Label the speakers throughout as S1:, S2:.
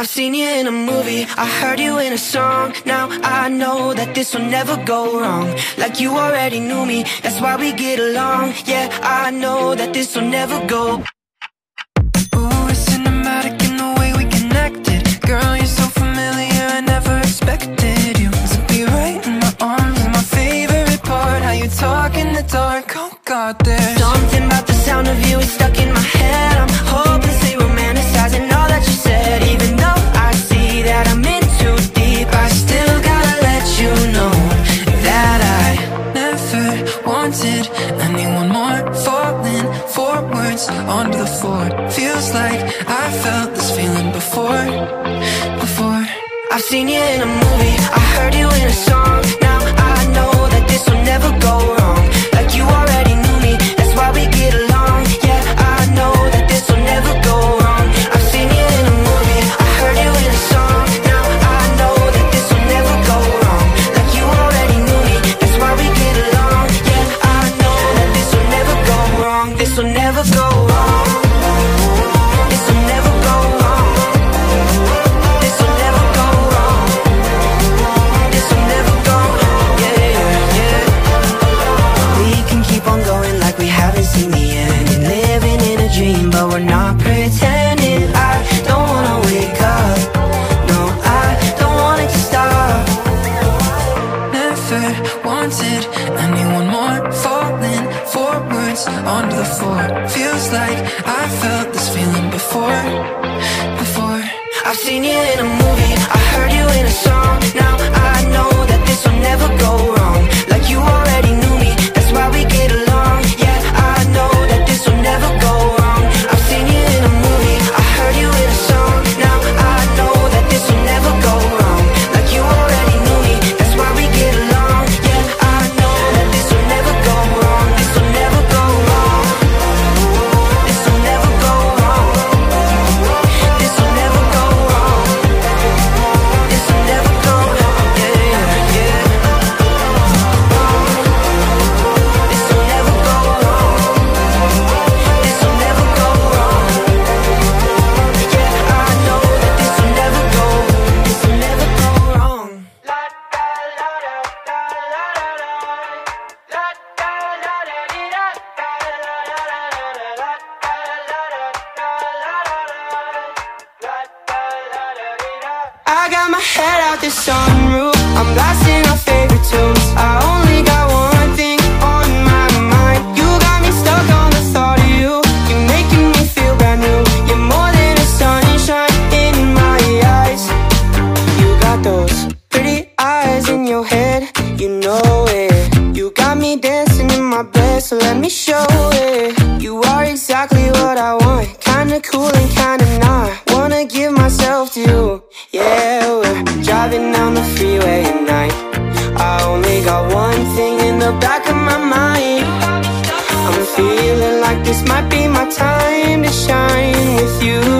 S1: I've seen you in a movie, I heard you in a song. Now I know that this will never go wrong. Like you already knew me, that's why we get along. Yeah, I know that this will never go we're not pretending I don't wanna wake up. No, I don't want it to stop. Never wanted anyone more Falling forwards onto the floor. Feels like I felt this feeling before Before. I've seen you in a movie. I heard you in a song. Now I know that this will never go wrong. Like you already knew sunroof. I'm blasting might be my time to shine with you.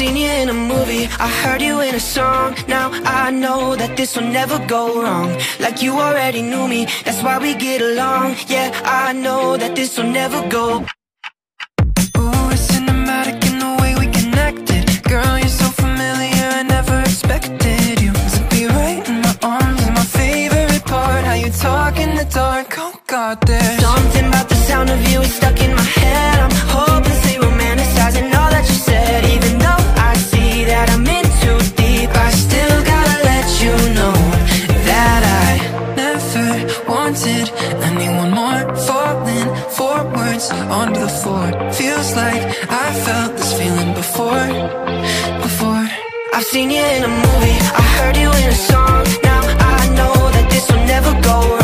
S1: seen you in a movie, I heard you in a song. Now I know that this will never go wrong. Like you already knew me, that's why we get along. Yeah, I know that this will never go seen you in a movie. I heard you in a song. Now I know that this will never go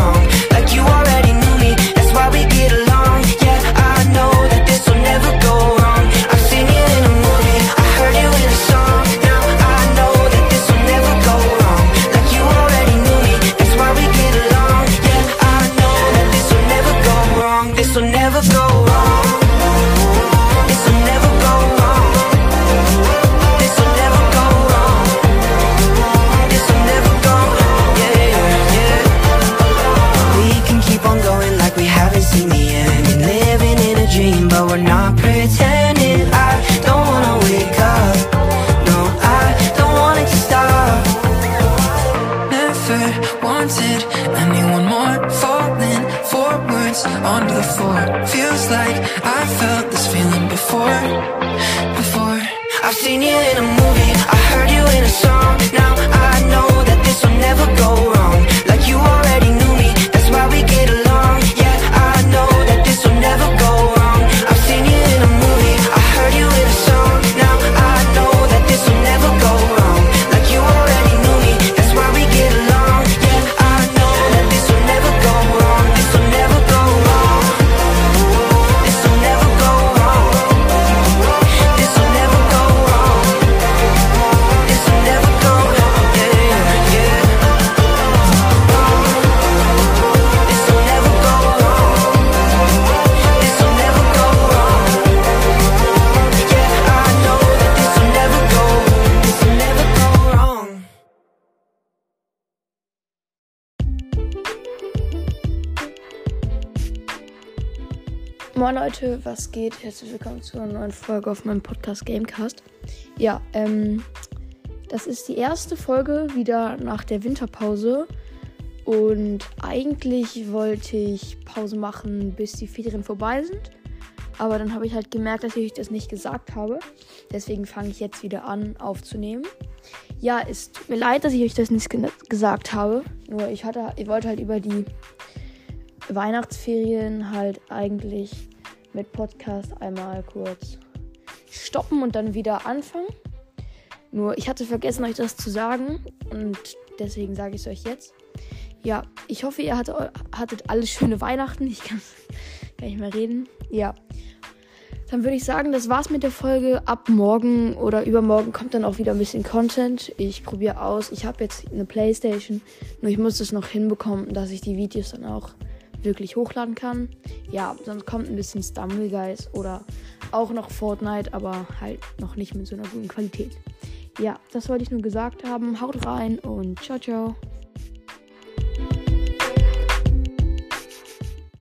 S1: onto the floor. Feels like I felt this feeling before Before. I've seen you in a movie I heard you in a song. Now I know that this will never go wrong. Like you already knew me That's why we get along
S2: Moin Leute, was geht? Herzlich willkommen zu einer neuen Folge auf meinem Podcast Gamecast. Ja, ähm, das ist die erste Folge wieder nach der Winterpause. Und eigentlich wollte ich Pause machen, bis die Ferien vorbei sind. Aber dann habe ich halt gemerkt, dass ich das nicht gesagt habe. Deswegen fange ich jetzt wieder an aufzunehmen. Ja, es tut mir leid, dass ich euch das nicht ge gesagt habe. Nur ich hatte, ich wollte halt über die Weihnachtsferien halt eigentlich mit Podcast einmal kurz stoppen und dann wieder anfangen. Nur ich hatte vergessen, euch das zu sagen und deswegen sage ich es euch jetzt. Ja, ich hoffe, ihr hattet, hattet alle schöne Weihnachten. Ich kann gar nicht mehr reden. Ja. Dann würde ich sagen, das war's mit der Folge. Ab morgen oder übermorgen kommt dann auch wieder ein bisschen Content. Ich probiere aus. Ich habe jetzt eine Playstation. Nur ich muss es noch hinbekommen, dass ich die Videos dann auch wirklich hochladen kann. Ja, sonst kommt ein bisschen Stumble Guys oder auch noch Fortnite, aber halt noch nicht mit so einer guten Qualität. Ja, das wollte ich nur gesagt haben. Haut rein und ciao, ciao.